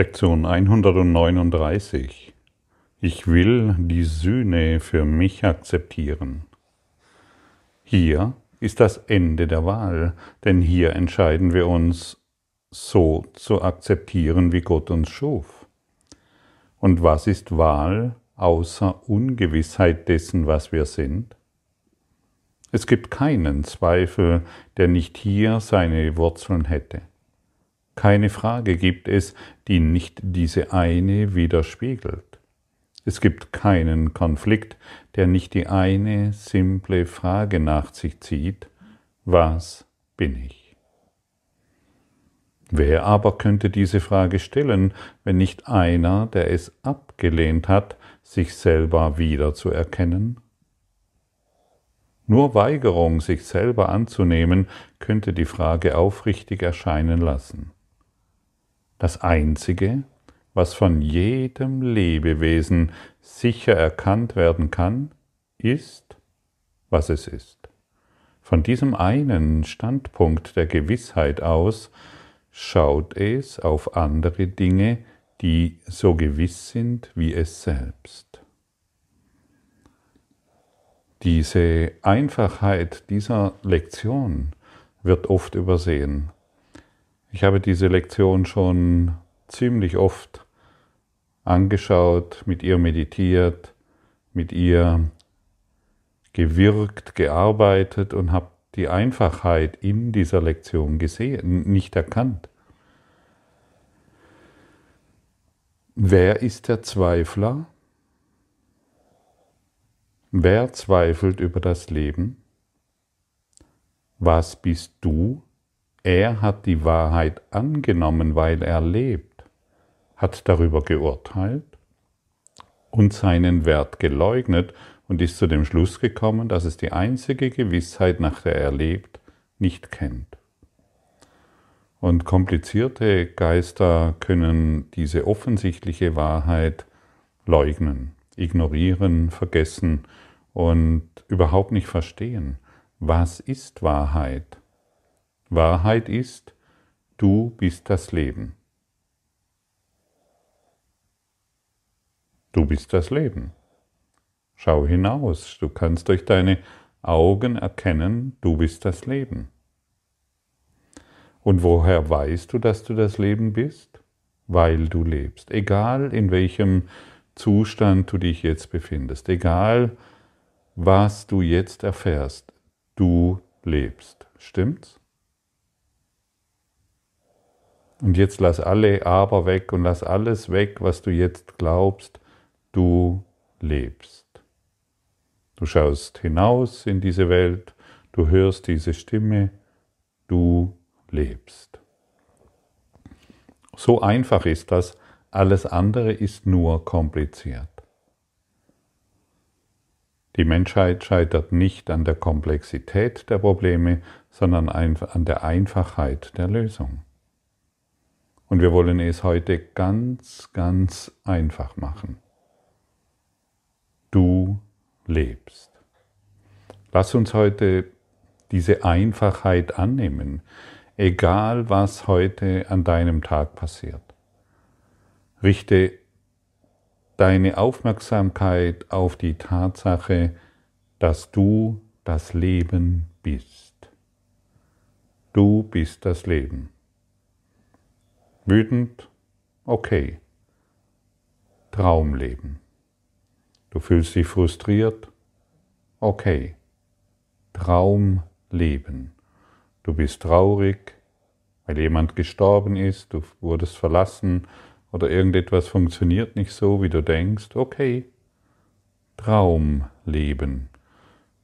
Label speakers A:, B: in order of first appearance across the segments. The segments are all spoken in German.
A: Lektion 139. Ich will die Sühne für mich akzeptieren. Hier ist das Ende der Wahl, denn hier entscheiden wir uns, so zu akzeptieren, wie Gott uns schuf. Und was ist Wahl außer Ungewissheit dessen, was wir sind? Es gibt keinen Zweifel, der nicht hier seine Wurzeln hätte. Keine Frage gibt es, die nicht diese eine widerspiegelt. Es gibt keinen Konflikt, der nicht die eine simple Frage nach sich zieht, was bin ich? Wer aber könnte diese Frage stellen, wenn nicht einer, der es abgelehnt hat, sich selber wiederzuerkennen? Nur Weigerung, sich selber anzunehmen, könnte die Frage aufrichtig erscheinen lassen. Das Einzige, was von jedem Lebewesen sicher erkannt werden kann, ist, was es ist. Von diesem einen Standpunkt der Gewissheit aus schaut es auf andere Dinge, die so gewiss sind wie es selbst. Diese Einfachheit dieser Lektion wird oft übersehen. Ich habe diese Lektion schon ziemlich oft angeschaut, mit ihr meditiert, mit ihr gewirkt, gearbeitet und habe die Einfachheit in dieser Lektion gesehen, nicht erkannt. Wer ist der Zweifler? Wer zweifelt über das Leben? Was bist du? Er hat die Wahrheit angenommen, weil er lebt, hat darüber geurteilt und seinen Wert geleugnet und ist zu dem Schluss gekommen, dass es die einzige Gewissheit, nach der er lebt, nicht kennt. Und komplizierte Geister können diese offensichtliche Wahrheit leugnen, ignorieren, vergessen und überhaupt nicht verstehen. Was ist Wahrheit? Wahrheit ist, du bist das Leben. Du bist das Leben. Schau hinaus, du kannst durch deine Augen erkennen, du bist das Leben. Und woher weißt du, dass du das Leben bist? Weil du lebst. Egal in welchem Zustand du dich jetzt befindest, egal was du jetzt erfährst, du lebst. Stimmt's? Und jetzt lass alle Aber weg und lass alles weg, was du jetzt glaubst, du lebst. Du schaust hinaus in diese Welt, du hörst diese Stimme, du lebst. So einfach ist das, alles andere ist nur kompliziert. Die Menschheit scheitert nicht an der Komplexität der Probleme, sondern an der Einfachheit der Lösung. Und wir wollen es heute ganz, ganz einfach machen. Du lebst. Lass uns heute diese Einfachheit annehmen, egal was heute an deinem Tag passiert. Richte deine Aufmerksamkeit auf die Tatsache, dass du das Leben bist. Du bist das Leben. Wütend? Okay. Traumleben. Du fühlst dich frustriert? Okay. Traumleben. Du bist traurig, weil jemand gestorben ist, du wurdest verlassen oder irgendetwas funktioniert nicht so, wie du denkst. Okay. Traumleben.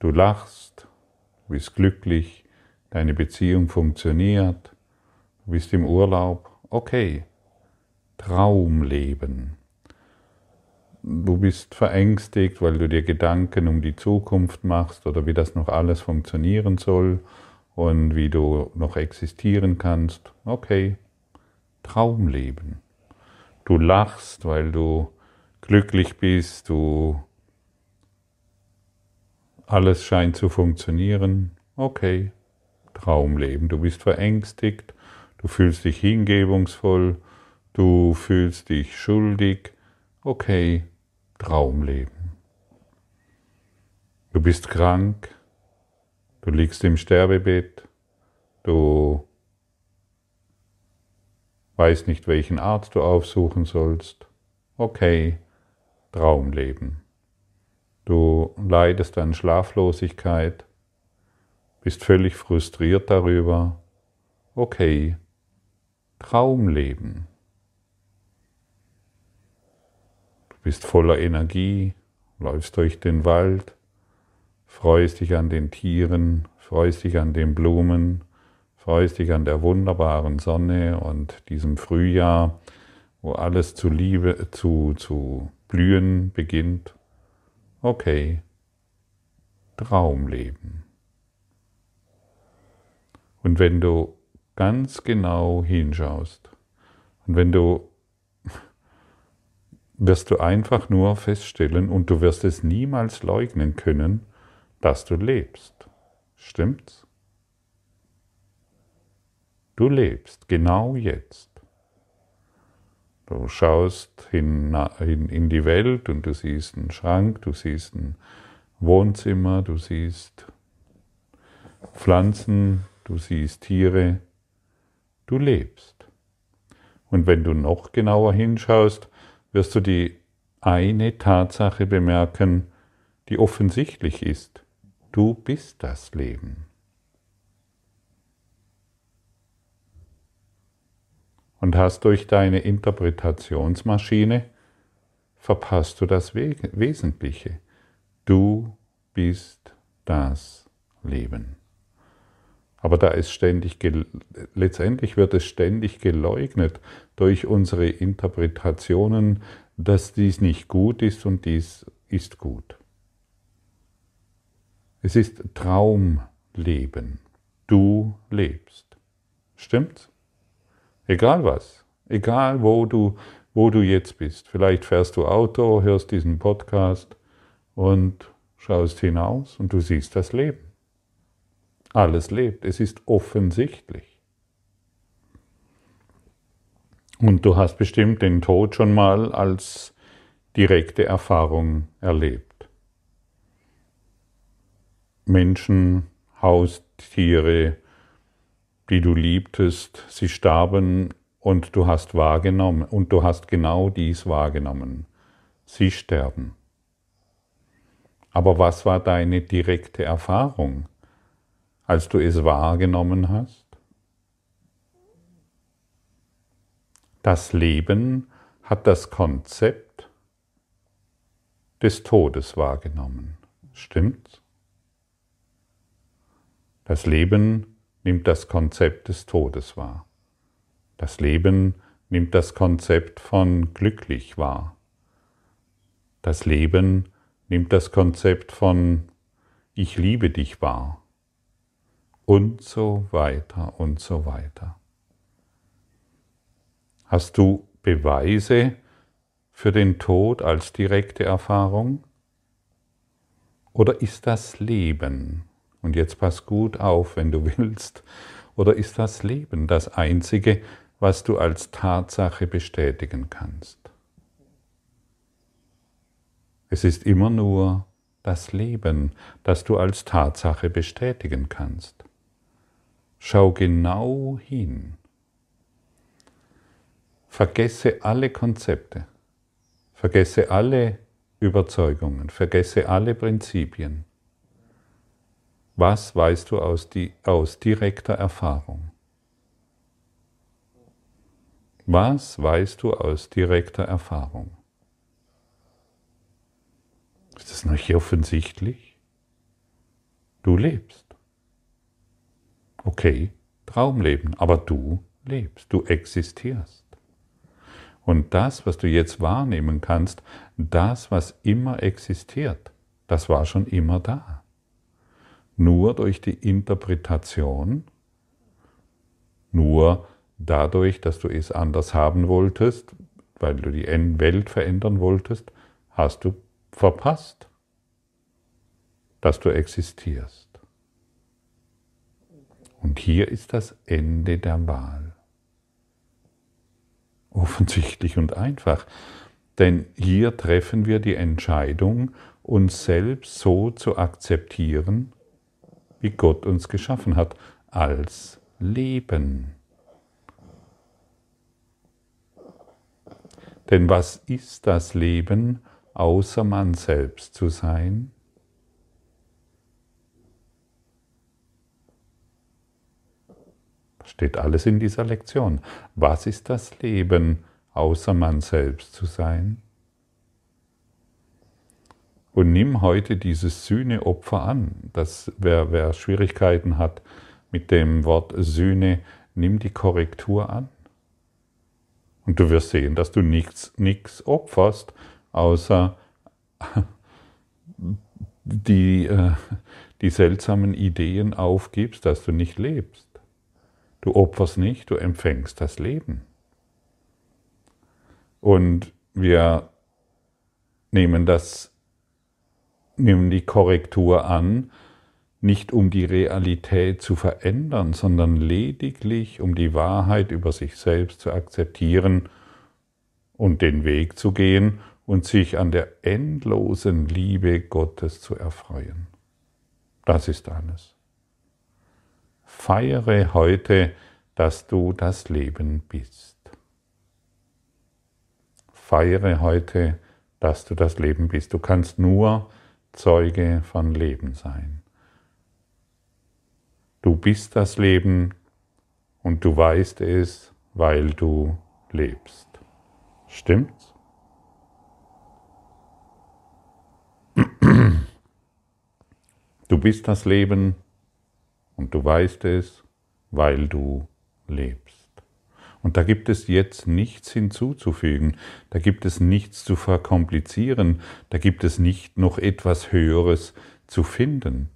A: Du lachst, du bist glücklich, deine Beziehung funktioniert, du bist im Urlaub okay, Traumleben. Du bist verängstigt, weil du dir Gedanken um die Zukunft machst oder wie das noch alles funktionieren soll und wie du noch existieren kannst. Okay, Traumleben. Du lachst, weil du glücklich bist, du alles scheint zu funktionieren. Okay, Traumleben. Du bist verängstigt, Du fühlst dich hingebungsvoll, Du fühlst dich schuldig. Okay, Traumleben. Du bist krank. Du liegst im Sterbebett. Du weißt nicht, welchen Arzt du aufsuchen sollst. Okay, Traumleben. Du leidest an Schlaflosigkeit, bist völlig frustriert darüber. Okay, Traumleben. Du bist voller Energie, läufst durch den Wald, freust dich an den Tieren, freust dich an den Blumen, freust dich an der wunderbaren Sonne und diesem Frühjahr, wo alles zu Liebe, zu, zu blühen beginnt. Okay, Traumleben. Und wenn du ganz genau hinschaust und wenn du wirst du einfach nur feststellen und du wirst es niemals leugnen können, dass du lebst. Stimmt's? Du lebst genau jetzt. Du schaust hin, hin, in die Welt und du siehst einen Schrank, du siehst ein Wohnzimmer, du siehst Pflanzen, du siehst Tiere, du lebst. Und wenn du noch genauer hinschaust, wirst du die eine Tatsache bemerken, die offensichtlich ist. Du bist das Leben. und hast durch deine Interpretationsmaschine verpasst du das Wesentliche. Du bist das Leben. Aber da ist ständig, letztendlich wird es ständig geleugnet durch unsere Interpretationen, dass dies nicht gut ist und dies ist gut. Es ist Traumleben. Du lebst. Stimmt's? Egal was, egal wo du, wo du jetzt bist. Vielleicht fährst du Auto, hörst diesen Podcast und schaust hinaus und du siehst das Leben. Alles lebt, es ist offensichtlich. Und du hast bestimmt den Tod schon mal als direkte Erfahrung erlebt. Menschen, Haustiere, die du liebtest, sie starben und du hast wahrgenommen und du hast genau dies wahrgenommen. Sie sterben. Aber was war deine direkte Erfahrung, als du es wahrgenommen hast? Das Leben hat das Konzept des Todes wahrgenommen. Stimmt's? Das Leben nimmt das Konzept des Todes wahr. Das Leben nimmt das Konzept von glücklich wahr. Das Leben nimmt das Konzept von ich liebe dich wahr. Und so weiter und so weiter. Hast du Beweise für den Tod als direkte Erfahrung? Oder ist das Leben und jetzt pass gut auf, wenn du willst. Oder ist das Leben das Einzige, was du als Tatsache bestätigen kannst? Es ist immer nur das Leben, das du als Tatsache bestätigen kannst. Schau genau hin. Vergesse alle Konzepte, vergesse alle Überzeugungen, vergesse alle Prinzipien. Was weißt du aus, die, aus direkter Erfahrung? Was weißt du aus direkter Erfahrung? Ist das nicht offensichtlich? Du lebst. Okay, Traumleben, aber du lebst, du existierst. Und das, was du jetzt wahrnehmen kannst, das, was immer existiert, das war schon immer da nur durch die Interpretation, nur dadurch, dass du es anders haben wolltest, weil du die Welt verändern wolltest, hast du verpasst, dass du existierst. Und hier ist das Ende der Wahl. Offensichtlich und einfach. Denn hier treffen wir die Entscheidung, uns selbst so zu akzeptieren, wie Gott uns geschaffen hat, als Leben. Denn was ist das Leben, außer man selbst zu sein? Steht alles in dieser Lektion. Was ist das Leben, außer man selbst zu sein? Und nimm heute dieses Sühneopfer an. Das, wer, wer Schwierigkeiten hat mit dem Wort Sühne, nimm die Korrektur an. Und du wirst sehen, dass du nichts, nichts opferst, außer die, äh, die seltsamen Ideen aufgibst, dass du nicht lebst. Du opferst nicht, du empfängst das Leben. Und wir nehmen das, nehmen die Korrektur an, nicht um die Realität zu verändern, sondern lediglich um die Wahrheit über sich selbst zu akzeptieren und den Weg zu gehen und sich an der endlosen Liebe Gottes zu erfreuen. Das ist alles. Feiere heute, dass du das Leben bist. Feiere heute, dass du das Leben bist. Du kannst nur Zeuge von Leben sein. Du bist das Leben und du weißt es, weil du lebst. Stimmt's? Du bist das Leben und du weißt es, weil du lebst. Und da gibt es jetzt nichts hinzuzufügen, da gibt es nichts zu verkomplizieren, da gibt es nicht noch etwas Höheres zu finden.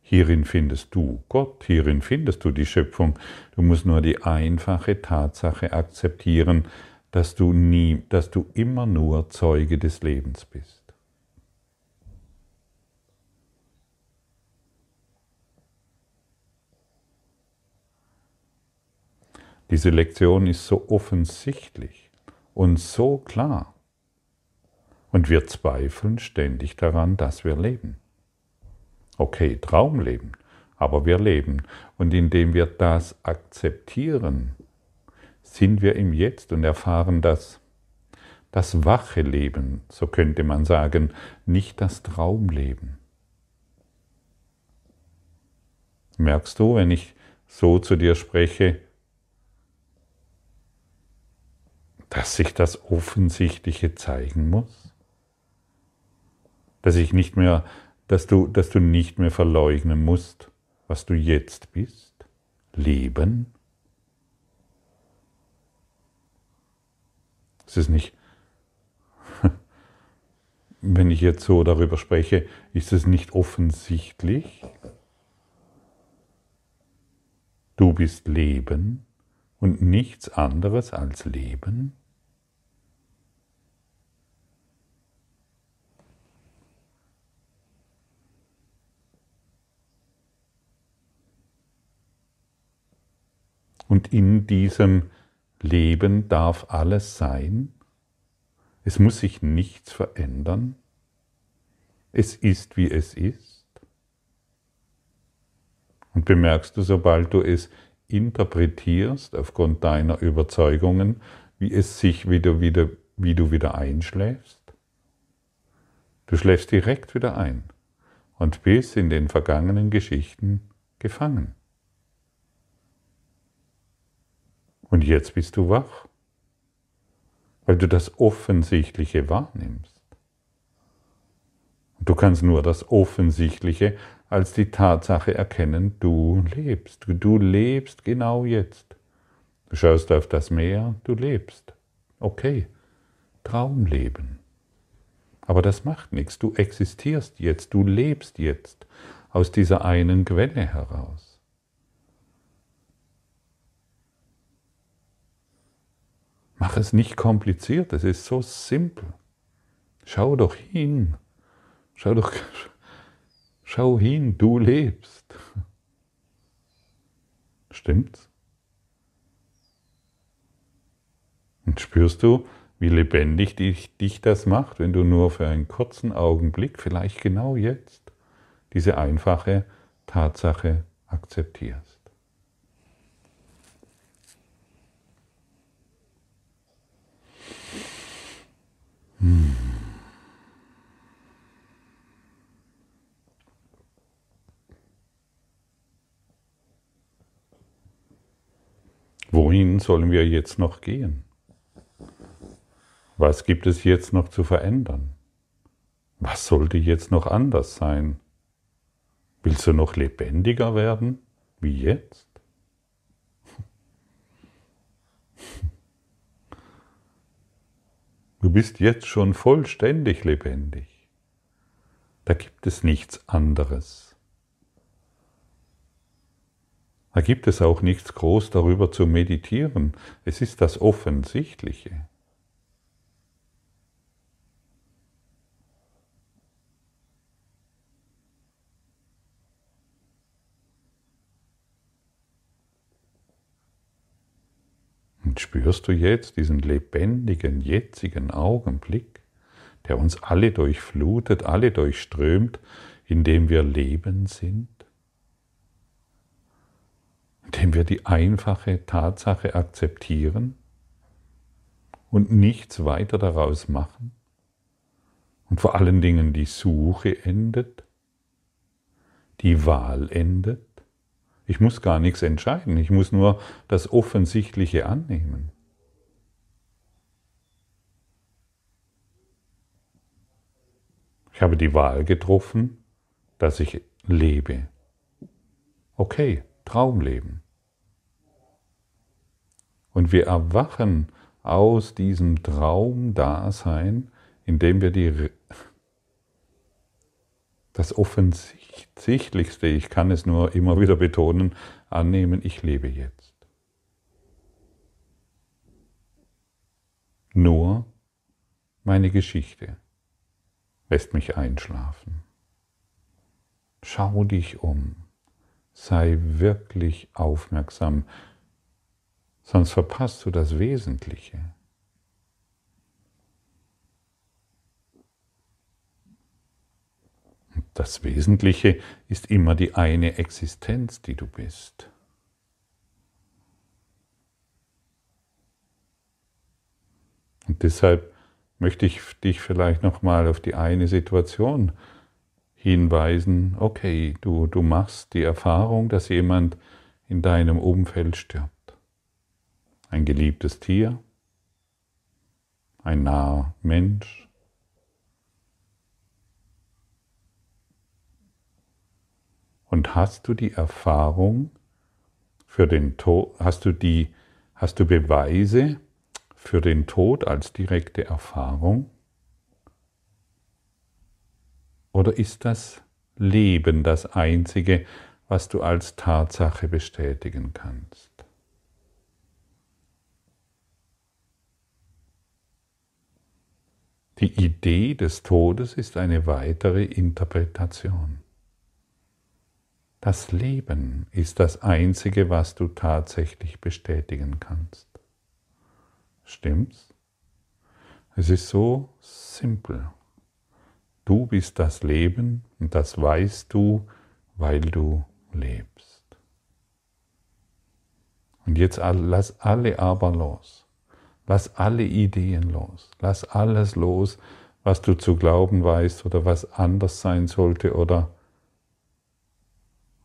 A: Hierin findest du Gott, hierin findest du die Schöpfung. Du musst nur die einfache Tatsache akzeptieren, dass du nie, dass du immer nur Zeuge des Lebens bist. Diese Lektion ist so offensichtlich und so klar. Und wir zweifeln ständig daran, dass wir leben. Okay, Traumleben, aber wir leben. Und indem wir das akzeptieren, sind wir im Jetzt und erfahren das, das wache Leben, so könnte man sagen, nicht das Traumleben. Merkst du, wenn ich so zu dir spreche, dass sich das Offensichtliche zeigen muss? Dass ich nicht mehr dass du, dass du nicht mehr verleugnen musst, was du jetzt bist, leben. Es ist nicht, wenn ich jetzt so darüber spreche, ist es nicht offensichtlich? Du bist Leben und nichts anderes als Leben? Und in diesem Leben darf alles sein. Es muss sich nichts verändern. Es ist, wie es ist. Und bemerkst du, sobald du es interpretierst aufgrund deiner Überzeugungen, wie es sich wieder, wieder, wie du wieder einschläfst? Du schläfst direkt wieder ein und bist in den vergangenen Geschichten gefangen. Und jetzt bist du wach, weil du das Offensichtliche wahrnimmst. Und du kannst nur das Offensichtliche als die Tatsache erkennen, du lebst. Du lebst genau jetzt. Du schaust auf das Meer, du lebst. Okay, Traumleben. Aber das macht nichts. Du existierst jetzt, du lebst jetzt aus dieser einen Quelle heraus. Mach es nicht kompliziert, es ist so simpel. Schau doch hin. Schau doch, schau hin, du lebst. Stimmt's? Und spürst du, wie lebendig dich, dich das macht, wenn du nur für einen kurzen Augenblick, vielleicht genau jetzt, diese einfache Tatsache akzeptierst. Hm. Wohin sollen wir jetzt noch gehen? Was gibt es jetzt noch zu verändern? Was sollte jetzt noch anders sein? Willst du noch lebendiger werden wie jetzt? Du bist jetzt schon vollständig lebendig. Da gibt es nichts anderes. Da gibt es auch nichts groß darüber zu meditieren. Es ist das Offensichtliche. Und spürst du jetzt diesen lebendigen, jetzigen Augenblick, der uns alle durchflutet, alle durchströmt, in dem wir Leben sind? Indem wir die einfache Tatsache akzeptieren und nichts weiter daraus machen und vor allen Dingen die Suche endet, die Wahl endet. Ich muss gar nichts entscheiden, ich muss nur das Offensichtliche annehmen. Ich habe die Wahl getroffen, dass ich lebe. Okay, Traumleben. Und wir erwachen aus diesem Traumdasein, indem wir die, das Offensichtlichste, ich kann es nur immer wieder betonen, annehmen, ich lebe jetzt. Nur meine Geschichte lässt mich einschlafen. Schau dich um sei wirklich aufmerksam, sonst verpasst du das Wesentliche. Das Wesentliche ist immer die eine Existenz, die du bist. Und deshalb möchte ich dich vielleicht nochmal auf die eine Situation hinweisen, okay, du, du machst die Erfahrung, dass jemand in deinem Umfeld stirbt. Ein geliebtes Tier, ein naher Mensch. Und hast du die Erfahrung für den Tod, hast du die, hast du Beweise für den Tod als direkte Erfahrung? Oder ist das Leben das Einzige, was du als Tatsache bestätigen kannst? Die Idee des Todes ist eine weitere Interpretation. Das Leben ist das Einzige, was du tatsächlich bestätigen kannst. Stimmt's? Es ist so simpel. Du bist das Leben und das weißt du, weil du lebst. Und jetzt lass alle aber los. Lass alle Ideen los. Lass alles los, was du zu glauben weißt oder was anders sein sollte oder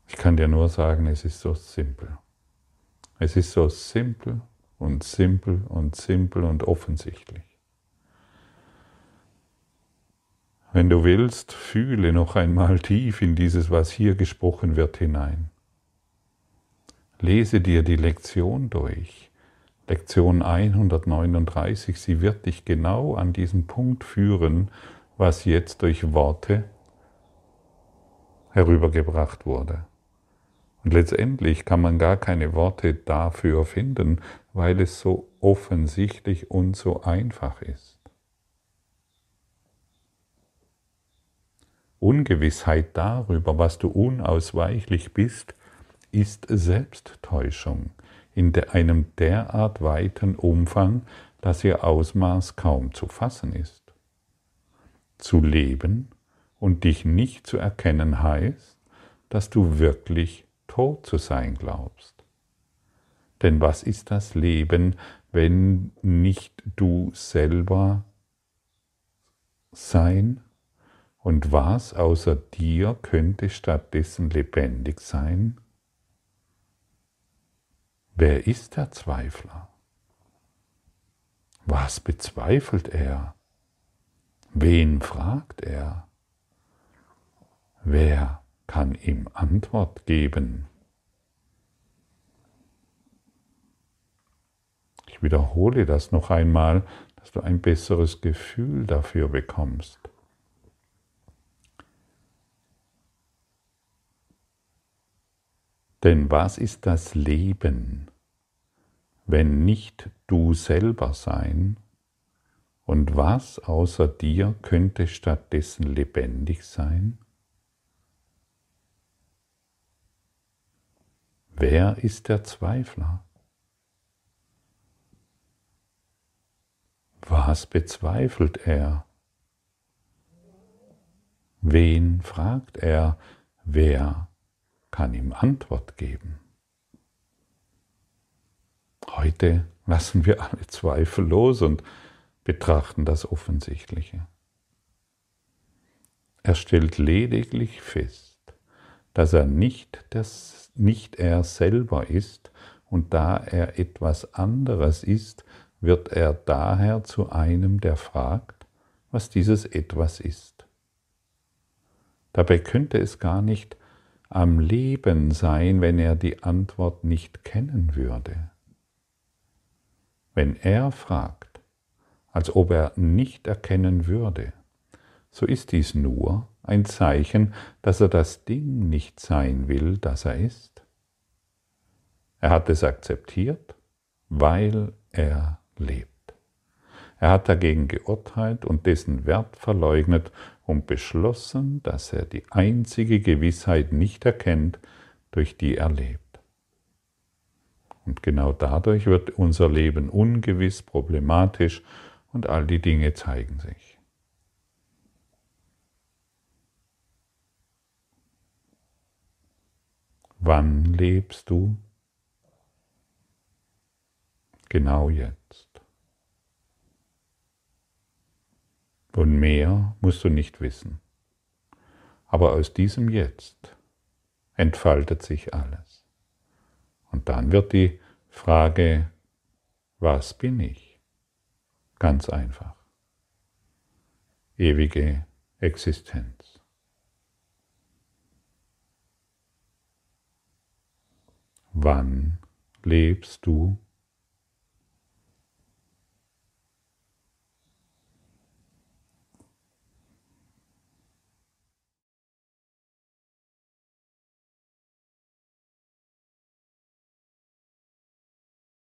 A: ich kann dir nur sagen, es ist so simpel. Es ist so simpel und simpel und simpel und offensichtlich. Wenn du willst, fühle noch einmal tief in dieses, was hier gesprochen wird, hinein. Lese dir die Lektion durch. Lektion 139, sie wird dich genau an diesen Punkt führen, was jetzt durch Worte herübergebracht wurde. Und letztendlich kann man gar keine Worte dafür finden, weil es so offensichtlich und so einfach ist. Ungewissheit darüber, was du unausweichlich bist, ist Selbsttäuschung in einem derart weiten Umfang, dass ihr Ausmaß kaum zu fassen ist. Zu leben und dich nicht zu erkennen heißt, dass du wirklich tot zu sein glaubst. Denn was ist das Leben, wenn nicht du selber sein? Und was außer dir könnte stattdessen lebendig sein? Wer ist der Zweifler? Was bezweifelt er? Wen fragt er? Wer kann ihm Antwort geben? Ich wiederhole das noch einmal, dass du ein besseres Gefühl dafür bekommst. Denn was ist das Leben, wenn nicht du selber sein? Und was außer dir könnte stattdessen lebendig sein? Wer ist der Zweifler? Was bezweifelt er? Wen fragt er? Wer kann ihm Antwort geben? Heute lassen wir alle Zweifel los und betrachten das Offensichtliche. Er stellt lediglich fest, dass er nicht, das, nicht er selber ist und da er etwas anderes ist, wird er daher zu einem, der fragt, was dieses etwas ist. Dabei könnte es gar nicht am Leben sein, wenn er die Antwort nicht kennen würde. Wenn er fragt, als ob er nicht erkennen würde, so ist dies nur ein Zeichen, dass er das Ding nicht sein will, das er ist. Er hat es akzeptiert, weil er lebt. Er hat dagegen geurteilt und dessen Wert verleugnet und beschlossen, dass er die einzige Gewissheit nicht erkennt, durch die er lebt. Und genau dadurch wird unser Leben ungewiss, problematisch und all die Dinge zeigen sich. Wann lebst du? Genau jetzt. Und mehr musst du nicht wissen. Aber aus diesem Jetzt entfaltet sich alles. Und dann wird die Frage, was bin ich? Ganz einfach. Ewige Existenz. Wann lebst du?